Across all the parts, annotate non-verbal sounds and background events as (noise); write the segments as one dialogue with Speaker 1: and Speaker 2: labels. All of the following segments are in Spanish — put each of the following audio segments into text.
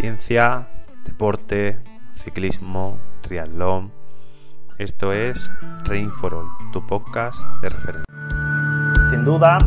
Speaker 1: ciencia, deporte, ciclismo, triatlón. Esto es Rain for All, tu podcast de referencia. Sin duda,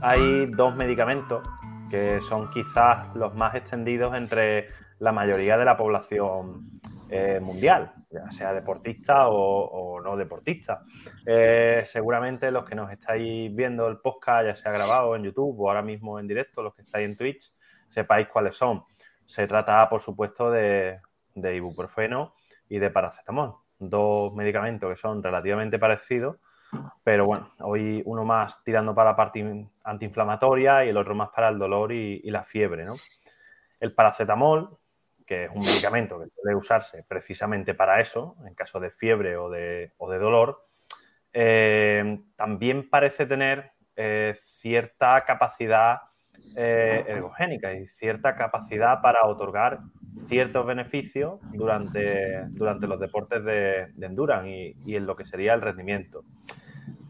Speaker 1: hay dos medicamentos que son quizás los más extendidos entre la mayoría de la población eh, mundial, ya sea deportista o, no deportista. Eh, seguramente los que nos estáis viendo el podcast, ya sea grabado en YouTube o ahora mismo en directo, los que estáis en Twitch, sepáis cuáles son. Se trata, por supuesto, de, ibuprofeno y de paracetamol, dos medicamentos que son relativamente parecidos, pero bueno, hoy uno más tirando para la parte antiinflamatoria y el otro más para el dolor y, la fiebre. ¿no? El paracetamol, que es un medicamento que puede usarse precisamente para eso, en caso de fiebre o de, dolor, eh, también parece tener eh, cierta capacidad eh, ergogénica y cierta capacidad para otorgar ciertos beneficios durante, durante los deportes de, endurance y, en lo que sería el rendimiento.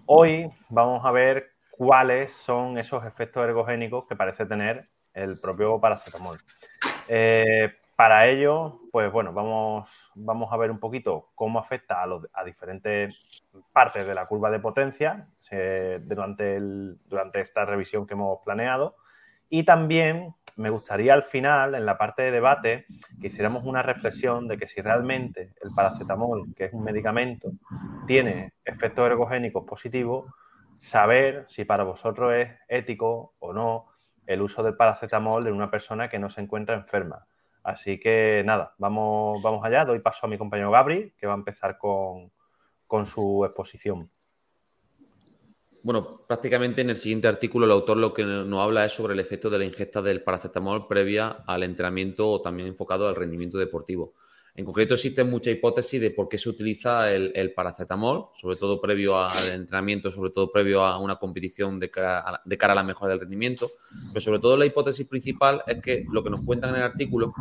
Speaker 1: Hoy vamos a ver cuáles son esos efectos ergogénicos que parece tener el propio paracetamol. Eh, para ello, pues bueno, vamos, vamos a ver un poquito cómo afecta a, diferentes partes de la curva de potencia durante, el, durante esta revisión que hemos planeado y también me gustaría al final, en la parte de debate, que hiciéramos una reflexión de que si realmente el paracetamol, que es un medicamento, tiene efectos ergogénicos positivos, saber si para vosotros es ético o no el uso del paracetamol en una persona que no se encuentra enferma. Así que nada, vamos, vamos allá. Doy paso a mi compañero Gabri, que va a empezar con, con su exposición
Speaker 2: bueno, prácticamente en el siguiente artículo el autor lo que nos habla es sobre el efecto de la ingesta del paracetamol previa al entrenamiento o también enfocado al rendimiento deportivo. En concreto, existen muchas hipótesis de por qué se utiliza el, paracetamol, sobre todo previo al entrenamiento, sobre todo previo a una competición de cara a, la mejora del rendimiento. Pero sobre todo la hipótesis principal es que lo que nos cuentan en el artículo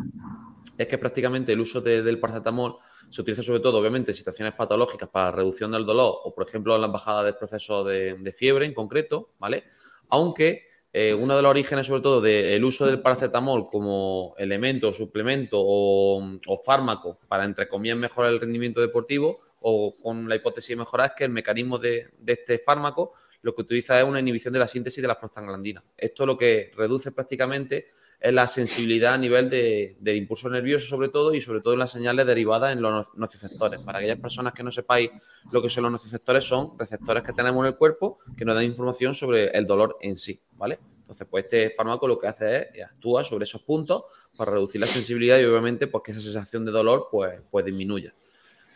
Speaker 2: es que prácticamente el uso del paracetamol se utiliza sobre todo, obviamente, en situaciones patológicas para reducción del dolor o, por ejemplo, en la bajada del proceso de, fiebre en concreto, ¿vale? Aunque eh, uno de los orígenes, sobre todo, del uso del paracetamol como elemento, suplemento o, fármaco para, entre comillas, mejorar el rendimiento deportivo o con la hipótesis de es que el mecanismo de, de este fármaco lo que utiliza es una inhibición de la síntesis de las prostaglandinas. Esto lo que reduce prácticamente es la sensibilidad a nivel de, del impulso nervioso sobre todo y sobre todo en las señales derivadas en los nociceptores. Para aquellas personas que no sepáis lo que son los nociceptores, son receptores que tenemos en el cuerpo que nos dan información sobre el dolor en sí, ¿vale? Entonces, pues este fármaco lo que hace es actúa sobre esos puntos para reducir la sensibilidad y obviamente pues que esa sensación de dolor pues, pues disminuya.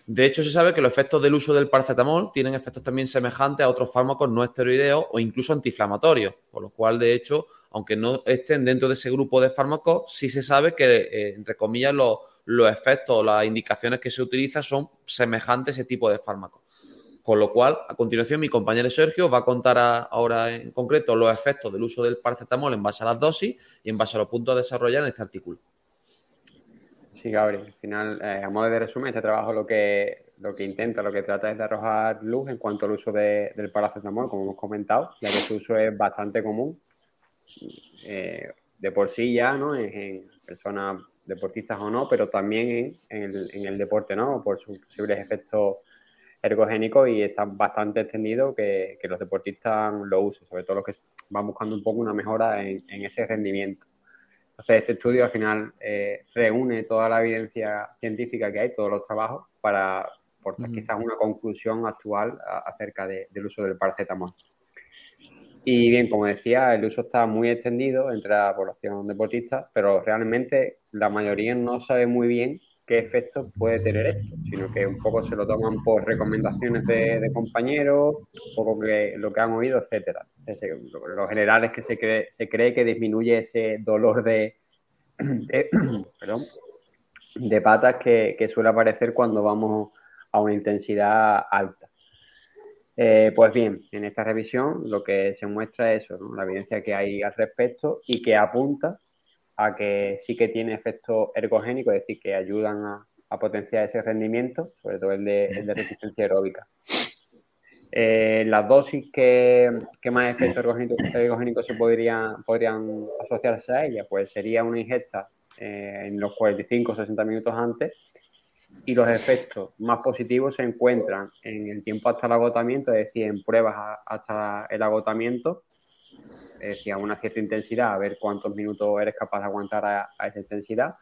Speaker 2: De hecho, se sabe que los efectos del uso del paracetamol tienen efectos también semejantes a otros fármacos no esteroideos o incluso antiinflamatorios, por lo cual, de hecho, aunque no estén dentro de ese grupo de fármacos, sí se sabe que, eh, entre comillas, los, efectos o las indicaciones que se utilizan son semejantes a ese tipo de fármacos. Con lo cual, a continuación, mi compañero Sergio va a contar ahora en concreto los efectos del uso del paracetamol en base a las dosis y en base a los puntos a desarrollar en este artículo.
Speaker 3: Sí, Gabriel. Al final, eh, a modo de resumen, este trabajo lo que, lo que intenta, lo que trata es de arrojar luz en cuanto al uso del paracetamol, como hemos comentado, ya que su uso es bastante común eh, de por sí ya, ¿no? En, personas deportistas o no, pero también en, el, deporte, ¿no? Por sus posibles efectos ergogénicos y está bastante extendido que, los deportistas lo usen, sobre todo los que van buscando un poco una mejora en ese rendimiento. Entonces, este estudio al final eh, reúne toda la evidencia científica que hay, todos los trabajos, para aportar quizás una conclusión actual acerca del uso del paracetamol. Y bien, como decía, el uso está muy extendido entre la población deportista, pero realmente la mayoría no sabe muy bien qué efectos puede tener esto, sino que un poco se lo toman por recomendaciones de, compañeros, un poco que, lo que han oído, etcétera. lo, general es que se cree, se cree que disminuye ese dolor de, (coughs) perdón, de patas que, suele aparecer cuando vamos a una intensidad alta. Eh, pues bien, en esta revisión lo que se muestra es eso, la evidencia que hay al respecto y que apunta a que sí que tiene efecto ergogénico, es decir, que ayudan a, potenciar ese rendimiento, sobre todo el de, resistencia aeróbica. Eh, las dosis que, más efectos ergogénicos se podrían, podrían asociarse a ella, pues sería una ingesta eh, en los 45 o 60 minutos antes y los efectos más positivos se encuentran en el tiempo hasta el agotamiento, es decir, en pruebas hasta el agotamiento, es decir, a una cierta intensidad, a ver cuántos minutos eres capaz de aguantar a, esa intensidad,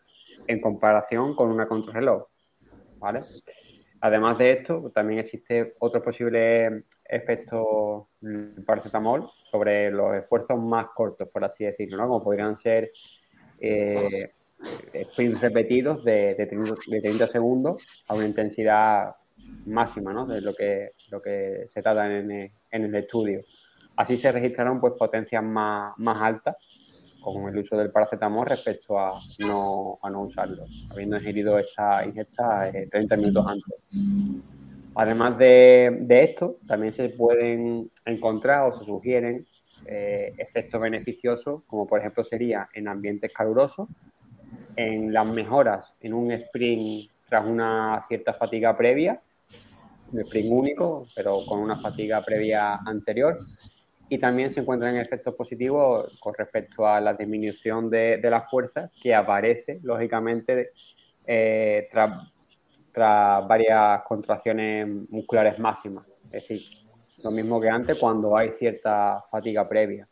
Speaker 3: en comparación con una contrarreloj. ¿vale? Además de esto, también existe otro posible efecto paracetamol sobre los esfuerzos más cortos, por así decirlo, ¿no? como podrían ser eh, sprints repetidos de, de, 30, segundos a una intensidad máxima, ¿no? de lo que, lo que se trata en, en el estudio. Así se registraron pues, potencias más, más altas con el uso del paracetamol respecto a no, a no usarlo, habiendo ingerido esta ingesta 30 minutos antes. Además de, esto, también se pueden encontrar o se sugieren eh, efectos beneficiosos, como por ejemplo sería en ambientes calurosos, en las mejoras en un sprint tras una cierta fatiga previa, un sprint único, pero con una fatiga previa anterior. Y también se encuentran efectos positivos con respecto a la disminución de, la fuerza que aparece, lógicamente, eh, tras varias contracciones musculares máximas. Es decir, lo mismo que antes cuando hay cierta fatiga previa.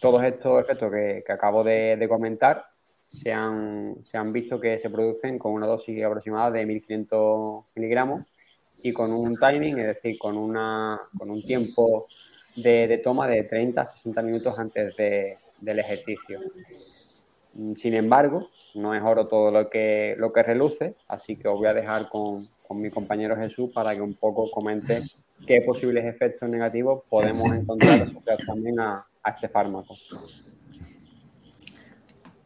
Speaker 3: Todos estos efectos que, acabo de, comentar se han, se han, visto que se producen con una dosis aproximada de 1500 miligramos y con un timing, es decir, con, una, con un tiempo de, toma de 30 a 60 minutos antes del ejercicio. Sin embargo, no es oro todo lo que, lo que reluce, así que os voy a dejar con, mi compañero Jesús para que un poco comente qué posibles efectos negativos podemos encontrar asociados también a, este fármaco.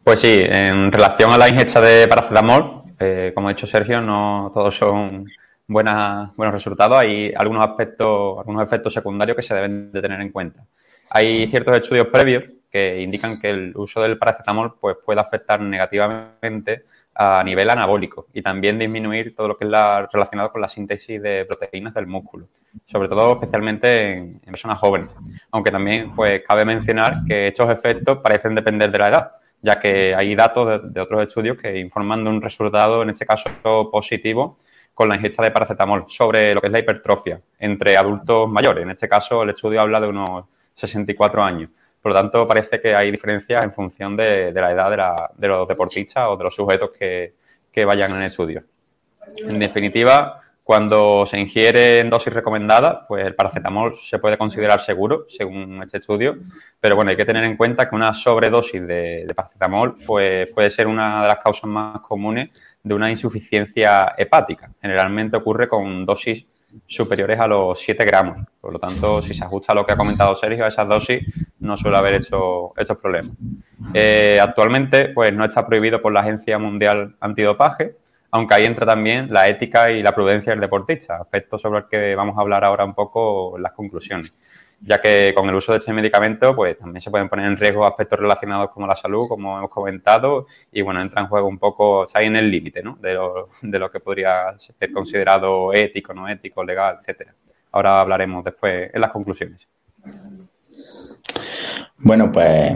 Speaker 4: Pues sí, en relación a la ingesta de paracetamol, eh, como ha dicho Sergio, no todos son buenas, buenos resultados. Hay algunos aspectos, algunos efectos secundarios que se deben de tener en cuenta. Hay ciertos estudios previos que indican que el uso del paracetamol pues, puede afectar negativamente a nivel anabólico y también disminuir todo lo que es la, relacionado con la síntesis de proteínas del músculo, sobre todo especialmente en, personas jóvenes. Aunque también pues, cabe mencionar que estos efectos parecen depender de la edad, ya que hay datos de, otros estudios que informan de un resultado, en este caso positivo, con la ingesta de paracetamol sobre lo que es la hipertrofia entre adultos mayores. En este caso, el estudio habla de unos 64 años. Por lo tanto, parece que hay diferencias en función de, la edad de, los deportistas o de los sujetos que, vayan en el estudio. En definitiva, cuando se ingiere en dosis recomendada, pues el paracetamol se puede considerar seguro, según este estudio, pero bueno, hay que tener en cuenta que una sobredosis de, de, paracetamol pues, puede ser una de las causas más comunes de una insuficiencia hepática. Generalmente ocurre con dosis superiores a los 7 gramos. Por lo tanto, si se ajusta a lo que ha comentado Sergio, a esas dosis no suele haber hecho, estos problemas. Eh, actualmente, pues no está prohibido por la Agencia Mundial Antidopaje, aunque ahí entra también la ética y la prudencia del deportista, aspecto sobre el que vamos a hablar ahora un poco en las conclusiones ya que con el uso de este medicamento pues también se pueden poner en riesgo aspectos relacionados con la salud, como hemos comentado, y bueno, entra en juego un poco, está ahí en el límite ¿no? de, lo, de lo que podría ser considerado ético, no ético, legal, etcétera. Ahora hablaremos después en las conclusiones.
Speaker 5: Bueno, pues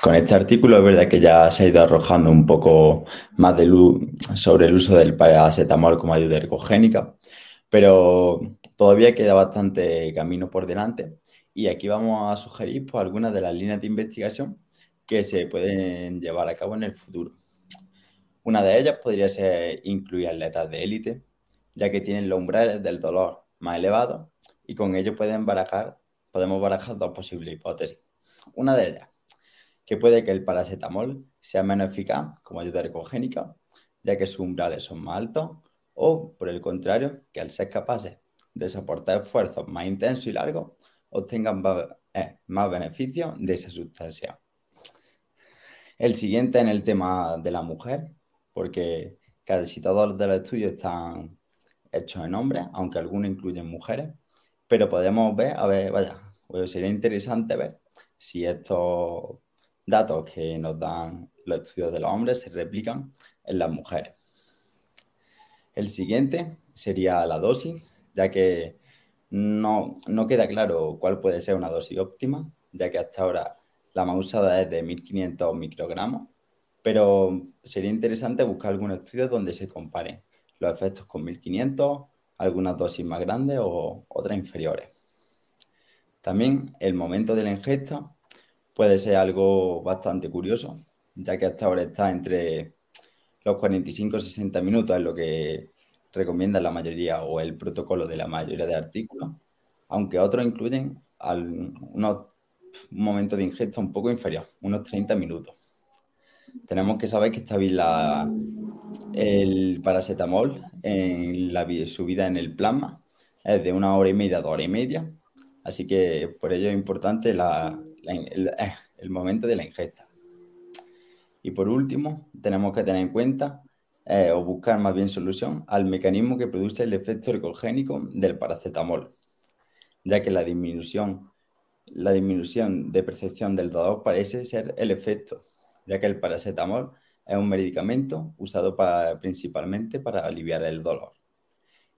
Speaker 5: con este artículo es verdad que ya se ha ido arrojando un poco más de luz sobre el uso del paracetamol como ayuda ergogénica, pero todavía queda bastante camino por delante y aquí vamos a sugerir pues, algunas de las líneas de investigación que se pueden llevar a cabo en el futuro. Una de ellas podría ser incluir atletas de élite, ya que tienen los umbrales del dolor más elevados y con ello pueden barajar, podemos barajar dos posibles hipótesis. Una de ellas, que puede que el paracetamol sea menos eficaz como ayuda ergogénica, ya que sus umbrales son más altos, o por el contrario, que al ser capaces de soportar esfuerzos más intensos y largos, obtengan eh, más beneficios de esa sustancia. El siguiente en el tema de la mujer, porque casi todos los estudios están hechos en hombres, aunque algunos incluyen mujeres, pero podemos ver, a ver, vaya, pues sería interesante ver si estos datos que nos dan los estudios de los hombres se replican en las mujeres. El siguiente sería la dosis, ya que no, no queda claro cuál puede ser una dosis óptima, ya que hasta ahora la más usada es de 1500 microgramos pero sería interesante buscar algunos estudios donde se comparen los efectos con 1500, algunas dosis más grandes o otras inferiores. También el momento de la ingesta puede ser algo bastante curioso, ya que hasta ahora está entre los 45 y 60 minutos, es lo que recomienda la mayoría o el protocolo de la mayoría de artículos, aunque otros incluyen unos, un momento de ingesta un poco inferior, unos 30 minutos. Tenemos que saber que está bien el paracetamol en la, su vida en el plasma es de una hora y media a dos horas y media, así que por ello es importante el, el momento de la ingesta. Y por último, tenemos que tener en cuenta eh, o buscar más bien solución al mecanismo que produce el efecto ergogénico del paracetamol, ya que la disminución, la disminución de percepción del dolor parece ser el efecto, ya que el paracetamol es un medicamento usado principalmente para aliviar el dolor.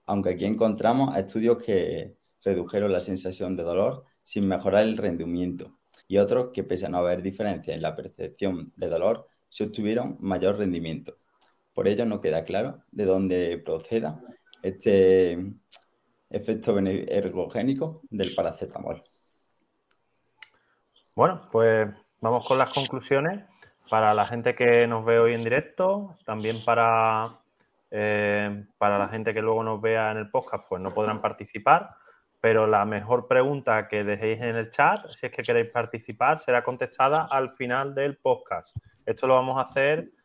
Speaker 5: Aunque aquí encontramos estudios que redujeron la sensación de dolor sin mejorar el rendimiento y otros que pese a no haber diferencia en la percepción de dolor, se obtuvieron mayor rendimiento. Por ello no queda claro de dónde proceda este efecto ergogénico del paracetamol.
Speaker 1: Bueno, pues vamos con las conclusiones para la gente que nos ve hoy en directo, también para, eh, para la gente que luego nos vea en el podcast, pues no podrán participar, pero la mejor pregunta que dejéis en el chat, si es que queréis participar, será contestada al final del podcast. Esto lo vamos a hacer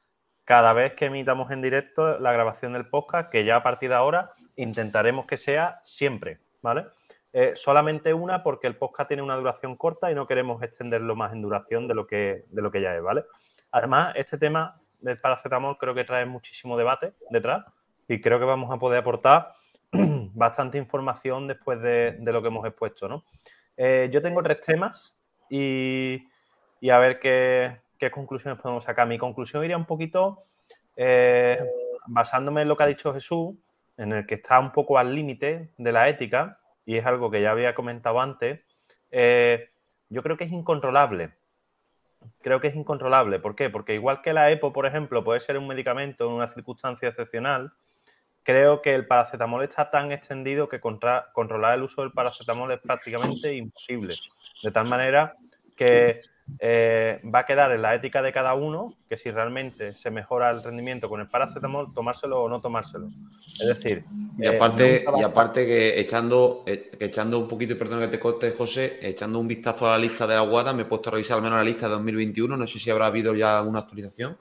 Speaker 1: cada vez que emitamos en directo la grabación del podcast, que ya a partir de ahora intentaremos que sea siempre, ¿vale? Eh, solamente una porque el podcast tiene una duración corta y no queremos extenderlo más en duración de lo que, de lo que ya es, ¿vale? Además, este tema del paracetamol creo que trae muchísimo debate detrás y creo que vamos a poder aportar (clears throat) bastante información después de, lo que hemos expuesto, ¿no? Eh, yo tengo tres temas y, y a ver qué, qué conclusiones podemos sacar. Mi conclusión iría un poquito eh, basándome en lo que ha dicho Jesús, en el que está un poco al límite de la ética, y es algo que ya había comentado antes. Eh, yo creo que es incontrolable. Creo que es incontrolable. ¿Por qué? Porque igual que la EPO, por ejemplo, puede ser un medicamento en una circunstancia excepcional, creo que el paracetamol está tan extendido que controlar el uso del paracetamol es prácticamente imposible. De tal manera que eh, va a quedar en la ética de cada uno que si realmente se mejora el rendimiento con el paracetamol, tomárselo o no tomárselo. Es decir,
Speaker 2: y aparte, y aparte que echando, eh, echando un poquito, perdón que te corte, José, echando un vistazo a la lista de Aguada, me he puesto a revisar al menos la lista de 2021, no sé si habrá habido ya una actualización.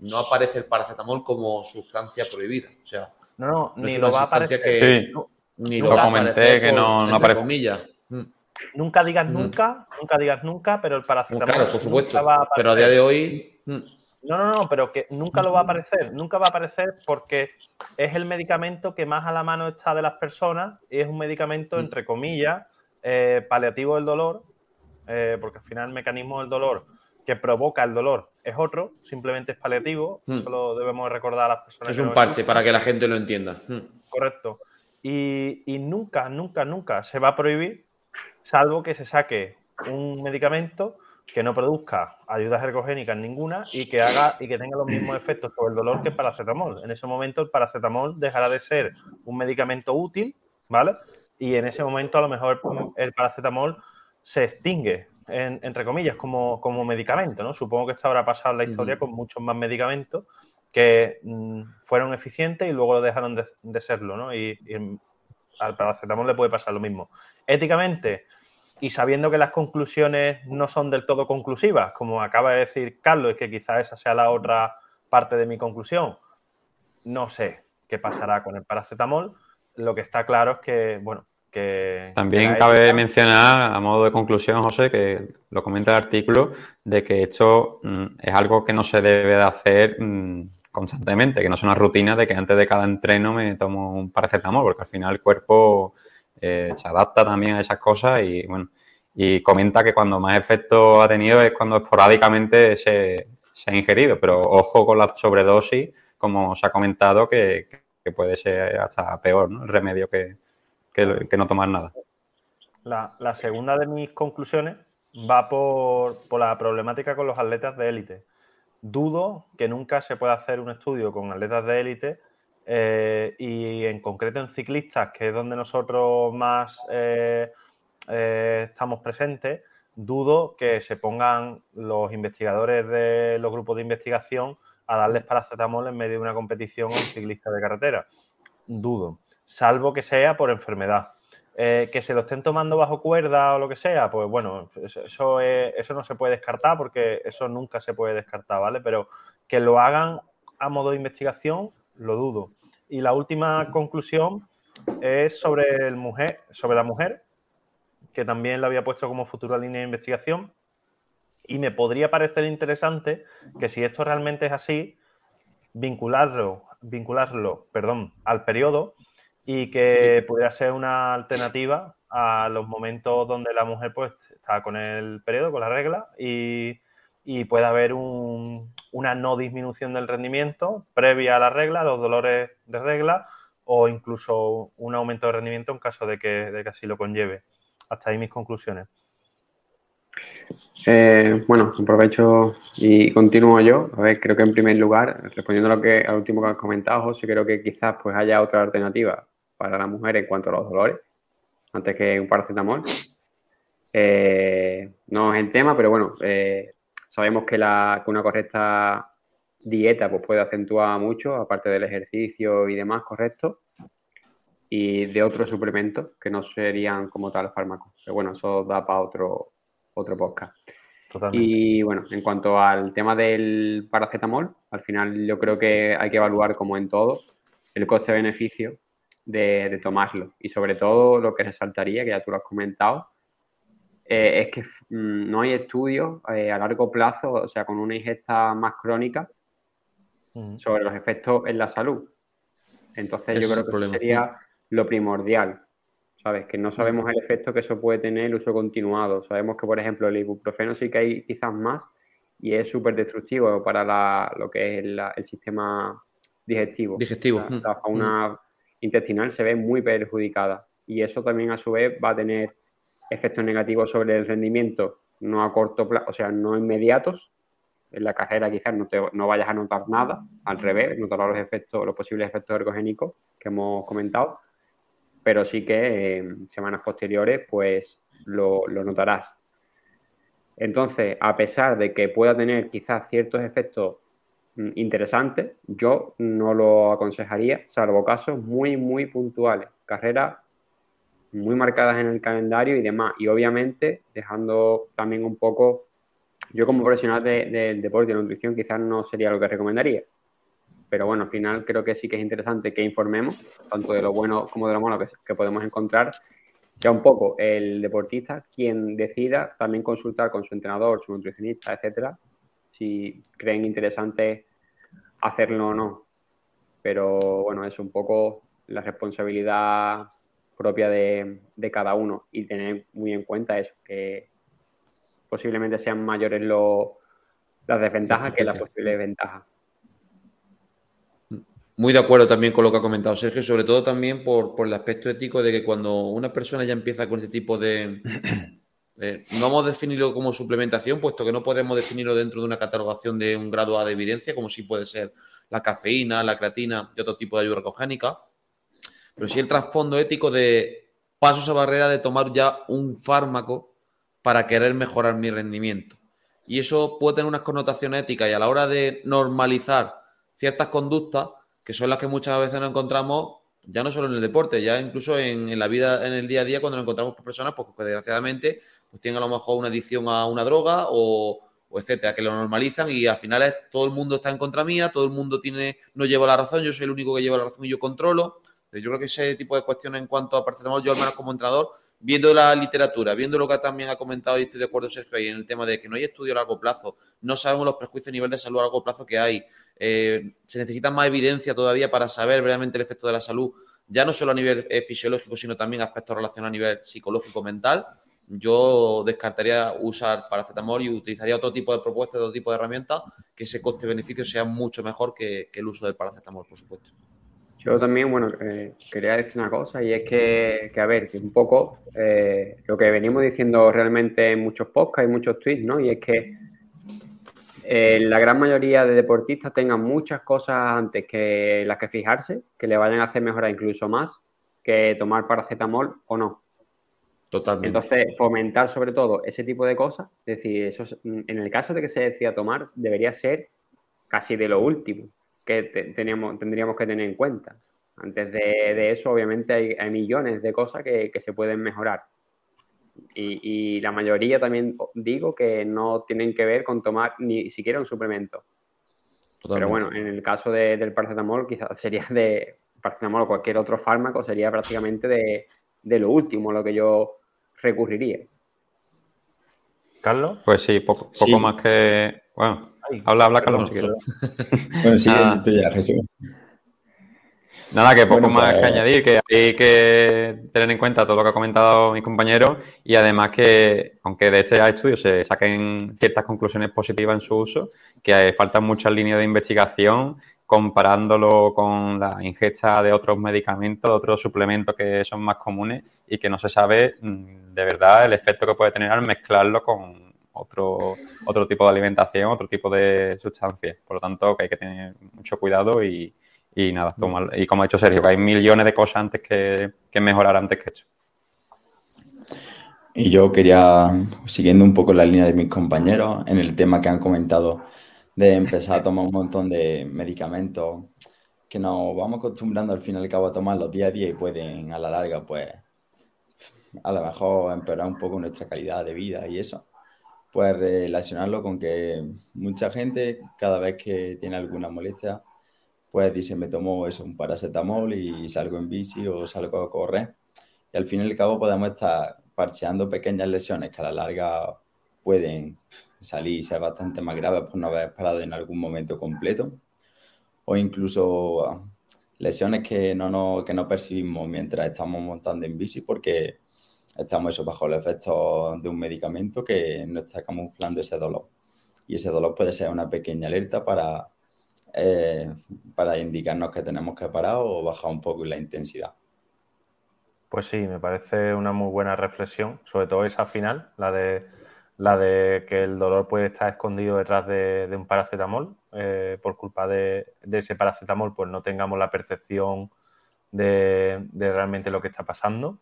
Speaker 2: No aparece el paracetamol como sustancia prohibida. O sea,
Speaker 1: no, ni lo va a aparecer.
Speaker 4: Que, Ni lo, comenté que no, no aparece.
Speaker 2: Comillas. Mm.
Speaker 1: Nunca digas nunca, nunca digas nunca, pero el paracetamol.
Speaker 2: Claro, por supuesto. pero a día de hoy. Mm.
Speaker 1: No, no, no, pero que nunca lo va a aparecer. Nunca va a aparecer porque es el medicamento que más a la mano está de las personas y es un medicamento, mm. entre comillas, eh, paliativo del dolor, eh, porque al final el mecanismo del dolor que provoca el dolor es otro, simplemente es paliativo. Mm. Solo debemos recordar a las personas.
Speaker 2: Es un parche para que la gente lo entienda.
Speaker 1: Correcto. Y, y nunca, nunca, nunca se va a prohibir salvo que se saque un medicamento que no produzca ayudas ergogénicas ninguna y que haga y que tenga los mismos efectos sobre el dolor que el paracetamol. En ese momento el paracetamol dejará de ser un medicamento útil, ¿vale? Y en ese momento a lo mejor el paracetamol se extingue, entre comillas, como, como, medicamento, ¿no? Supongo que esto habrá pasado en la historia con muchos más medicamentos que mm, fueron eficientes y luego dejaron de, serlo, ¿no? y al paracetamol le puede pasar lo mismo. Éticamente, y sabiendo que las conclusiones no son del todo conclusivas, como acaba de decir Carlos, y que quizá esa sea la otra parte de mi conclusión, no sé qué pasará con el paracetamol. Lo que está claro es que, bueno, que...
Speaker 4: También cabe mencionar, a modo de conclusión, José, que lo comenta el artículo, de que esto mm, es algo que no se debe de hacer mm, constantemente, que no es una rutina de que antes de cada entreno me tomo un paracetamol, porque al final el cuerpo eh, se adapta también a esas cosas y bueno, y comenta que cuando más efecto ha tenido es cuando esporádicamente se, ha ingerido, pero ojo con la sobredosis, como se ha comentado, que, puede ser hasta peor, ¿no? El remedio que, no tomar nada.
Speaker 1: La, segunda de mis conclusiones va por, por la problemática con los atletas de élite. Dudo que nunca se pueda hacer un estudio con atletas de élite eh, y en concreto en ciclistas, que es donde nosotros más eh, eh, estamos presentes, dudo que se pongan los investigadores de los grupos de investigación a darles paracetamol en medio de una competición a un ciclista de carretera. Dudo, salvo que sea por enfermedad. Que se lo estén tomando bajo cuerda o lo que sea, pues bueno, eso, eso no se puede descartar porque eso nunca se puede descartar, ¿vale? Pero que lo hagan a modo de investigación, lo dudo. Y la última conclusión es sobre, el mujer, sobre la mujer, que también la había puesto como futura línea de investigación. Y me podría parecer interesante que si esto realmente es así, vincularlo, vincularlo perdón, al periodo y que pudiera ser una alternativa a los momentos donde la mujer pues está con el periodo, con la regla, y, y puede haber una no disminución del rendimiento previa a la regla, los dolores de regla, o incluso un aumento de rendimiento en caso de que, de que así lo conlleve. Hasta ahí mis conclusiones.
Speaker 3: Eh, bueno, aprovecho y continúo yo. A ver, creo que en primer lugar, respondiendo a lo que al último que has comentado, José, creo que quizás pues haya otra alternativa para la mujer en cuanto a los dolores, antes que un paracetamol. Eh, no es el tema, pero bueno, eh, Sabemos que, la, una correcta dieta pues, puede acentuar mucho, aparte del ejercicio y demás, correcto. Y de otros suplementos que no serían como tal fármacos. Pero bueno, eso da para otro, otro podcast. Y bueno, en cuanto al tema del paracetamol, al final yo creo que hay que evaluar, como en todo, el coste-beneficio de, de, tomarlo. Y sobre todo lo que resaltaría, que ya tú lo has comentado, eh, es que mm, no hay estudios eh, a largo plazo, o sea, con una ingesta más crónica sobre los efectos en la salud. Entonces yo creo que eso sería lo primordial, ¿sabes? Que no sabemos el efecto que eso puede tener el uso continuado. Sabemos que, por ejemplo, el ibuprofeno sí que hay quizás más y es súper destructivo para lo que es el sistema digestivo.
Speaker 2: Digestivo.
Speaker 3: La, fauna intestinal se ve muy perjudicada y eso también a su vez va a tener efectos negativos sobre el rendimiento, no a corto plazo, o sea, no inmediatos. En la carrera quizás no, te, no vayas a notar nada, al revés, notarás los efectos, los posibles efectos ergogénicos que hemos comentado, pero sí que en semanas posteriores pues lo, lo notarás. Entonces, a pesar de que pueda tener quizás ciertos efectos mm, interesantes, yo no lo aconsejaría, salvo casos muy, muy puntuales. Carrera muy marcadas en el calendario y demás. Y obviamente dejando también un poco, yo como profesional del deporte y nutrición quizás no sería lo que recomendaría. Pero bueno, al final creo que sí que es interesante que informemos, tanto de lo bueno como de lo malo que, podemos encontrar, sea un poco el deportista quien decida también consultar con su entrenador, su nutricionista, etcétera, si creen interesante hacerlo o no. Pero bueno, es un poco la responsabilidad propia de, cada uno y tener muy en cuenta eso, que posiblemente sean mayores las desventajas que las posibles ventajas.
Speaker 2: Muy de acuerdo también con lo que ha comentado Sergio, sobre todo también por, el aspecto ético de que cuando una persona ya empieza con este tipo de... no vamos a definirlo como suplementación, puesto que no podemos definirlo dentro de una catalogación de un grado A de evidencia, como si puede ser la cafeína, la creatina y otro tipo de ayuda ergogénica pero sí el trasfondo ético de paso esa barrera de tomar ya un fármaco para querer mejorar mi rendimiento. Y eso puede tener unas connotaciones éticas y a la hora de normalizar ciertas conductas, que son las que muchas veces nos encontramos, ya no solo en el deporte, ya incluso en, la vida, en el día a día, cuando nos encontramos con personas pues, que desgraciadamente pues, tienen a lo mejor una adicción a una droga o, etcétera, que lo normalizan y al final es, todo el mundo está en contra mía, todo el mundo tiene, no lleva la razón, yo soy el único que lleva la razón y yo controlo. Yo creo que ese tipo de cuestiones en cuanto a paracetamol, yo al menos como entrenador, viendo la literatura, viendo lo que también ha comentado y estoy de acuerdo Sergio ahí en el tema de que no hay estudio a largo plazo, no sabemos los prejuicios a nivel de salud a largo plazo que hay, eh, se necesita más evidencia todavía para saber realmente el efecto de la salud, ya no solo a nivel eh, fisiológico, sino también aspectos relacionados a nivel psicológico, mental. Yo descartaría usar paracetamol y utilizaría otro tipo de propuestas, otro tipo de herramientas, que ese coste-beneficio sea mucho mejor que el uso del paracetamol, por supuesto.
Speaker 3: Yo también, bueno, eh, quería decir una cosa y es que, a ver, que un poco eh, lo que venimos diciendo realmente en muchos podcasts y muchos tweets, ¿no? Y es que eh, la gran mayoría de deportistas tengan muchas cosas antes que las que fijarse, que le vayan a hacer mejorar incluso más que tomar paracetamol o no.
Speaker 2: Totalmente.
Speaker 3: Entonces, fomentar sobre todo ese tipo de cosas, es decir, eso en el caso de que se decida tomar, debería ser casi de lo último que teníamos, tendríamos que tener en cuenta. Antes de, eso, obviamente, hay, millones de cosas que, se pueden mejorar. Y, la mayoría también digo que no tienen que ver con tomar ni siquiera un suplemento. Pero bueno, en el caso del paracetamol, quizás (laughs) sería de paracetamol o cualquier otro fármaco, sería prácticamente de, lo último lo que yo recurriría.
Speaker 1: Carlos.
Speaker 4: Pues sí, poco, poco más que. Bueno, habla, habla, Carlos, si quieres. (laughs) bueno, sí, tú ya, Jesús. Nada, que poco más que pues- añadir, que hay que tener en cuenta todo lo que ha comentado mi compañero y además que, aunque de este estudio se saquen ciertas conclusiones positivas en su uso, que faltan muchas líneas de investigación comparándolo con la ingesta de otros medicamentos, otros suplementos que son más comunes y que no se sabe mm, de verdad el efecto que puede tener al mezclarlo con otro, otro tipo de alimentación, otro tipo de sustancias. Por lo tanto, que hay que tener mucho cuidado y, y nada, y como ha dicho Sergio, hay millones de cosas antes que, mejorar antes que esto.
Speaker 5: Y yo quería, siguiendo un poco la línea de mis compañeros, en el tema que han comentado de empezar a tomar un montón de medicamentos que nos vamos acostumbrando al fin y al cabo a tomarlos día a día y pueden a la larga, pues, a lo mejor empeorar un poco nuestra calidad de vida y eso. Pues relacionarlo con que mucha gente, cada vez que tiene alguna molestia, pues dice, me tomo eso, un paracetamol y salgo en bici o salgo a correr. Y al fin y al cabo podemos estar parcheando pequeñas lesiones que a la larga pueden salir y ser bastante más graves por no haber parado en algún momento completo. O incluso lesiones que no, no, que no percibimos mientras estamos montando en bici porque estamos eso bajo el efecto de un medicamento que no está camuflando ese dolor. Y ese dolor puede ser una pequeña alerta para eh, para indicarnos que tenemos que parar o bajar un poco la intensidad.
Speaker 1: Pues sí, me parece una muy buena reflexión, sobre todo esa final, la de, la de que el dolor puede estar escondido detrás de, un paracetamol. Eh, por culpa de, ese paracetamol, pues no tengamos la percepción de, realmente lo que está pasando.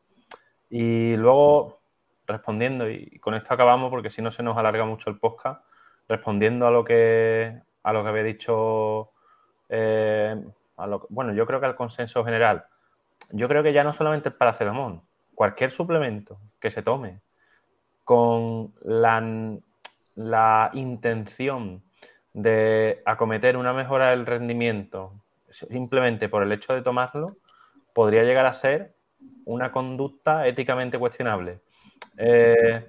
Speaker 1: Y luego, respondiendo, y con esto acabamos porque si no se nos alarga mucho el podcast, respondiendo a lo que, a lo que había dicho, eh, bueno, yo creo que al consenso general, yo creo que ya no solamente el paracetamol, cualquier suplemento que se tome con la, la intención de acometer una mejora del rendimiento simplemente por el hecho de tomarlo, podría llegar a ser una conducta éticamente cuestionable. Eh,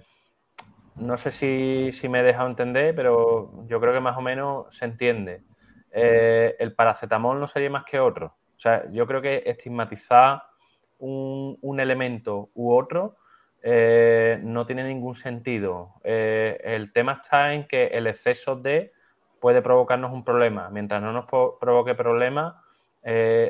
Speaker 1: no sé si, me he dejado entender, pero yo creo que más o menos se entiende. Eh, el paracetamol no sería más que otro. O sea, yo creo que estigmatizar un, elemento u otro eh, no tiene ningún sentido. Eh, el tema está en que el exceso de puede provocarnos un problema. Mientras no nos provoque problemas,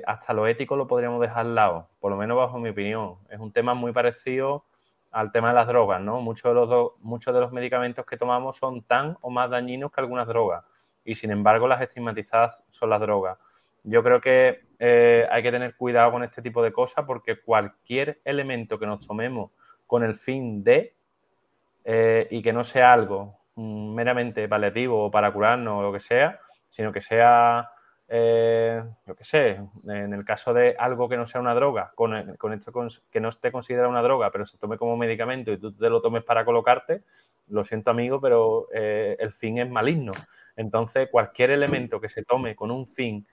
Speaker 1: hasta lo ético lo podríamos dejar al lado, por lo menos bajo mi opinión. Es un tema muy parecido al tema de las drogas, ¿no? Muchos de los, muchos de los medicamentos que tomamos son tan o más dañinos que algunas drogas y sin embargo las estigmatizadas son las drogas. Yo creo que eh, hay que tener cuidado con este tipo de cosas porque cualquier elemento que nos tomemos con el fin de eh, y que no sea algo mm, meramente paliativo o para curarnos o lo que sea, sino que sea eh, yo qué sé, en el caso de algo que no sea una droga, con, esto que no esté considerado una droga, pero se tome como medicamento y tú te lo tomes para colocarte, lo siento amigo, pero eh, el fin es maligno. Entonces, cualquier elemento que se tome con un fin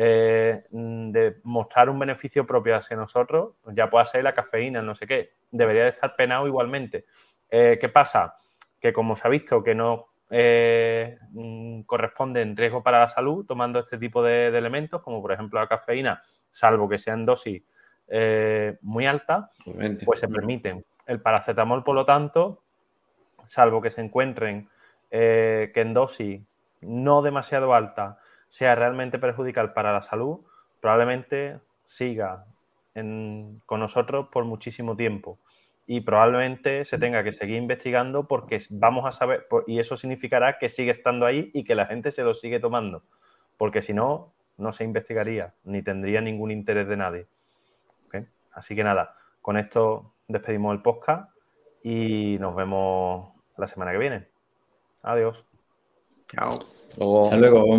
Speaker 1: eh, de mostrar un beneficio propio hacia nosotros, ya pueda ser la cafeína, no sé qué, debería de estar penado igualmente. ¿Qué pasa? Que como se ha visto que no eh, mm, corresponde en riesgo para la salud tomando este tipo de, elementos, como por ejemplo la cafeína, salvo que sean dosis eh, muy altas, pues se permiten. El paracetamol, por lo tanto, salvo que se encuentren eh, que en dosis no demasiado alta sea realmente perjudicial para la salud, probablemente siga con nosotros por muchísimo tiempo. y probablemente se tenga que seguir investigando porque vamos a saber, y eso significará que sigue estando ahí y que la gente se lo sigue tomando, porque si no, no se investigaría ni tendría ningún interés de nadie. Así que nada, con esto despedimos el podcast y nos vemos la semana que viene. Adiós.
Speaker 3: Chao.
Speaker 5: Hasta luego.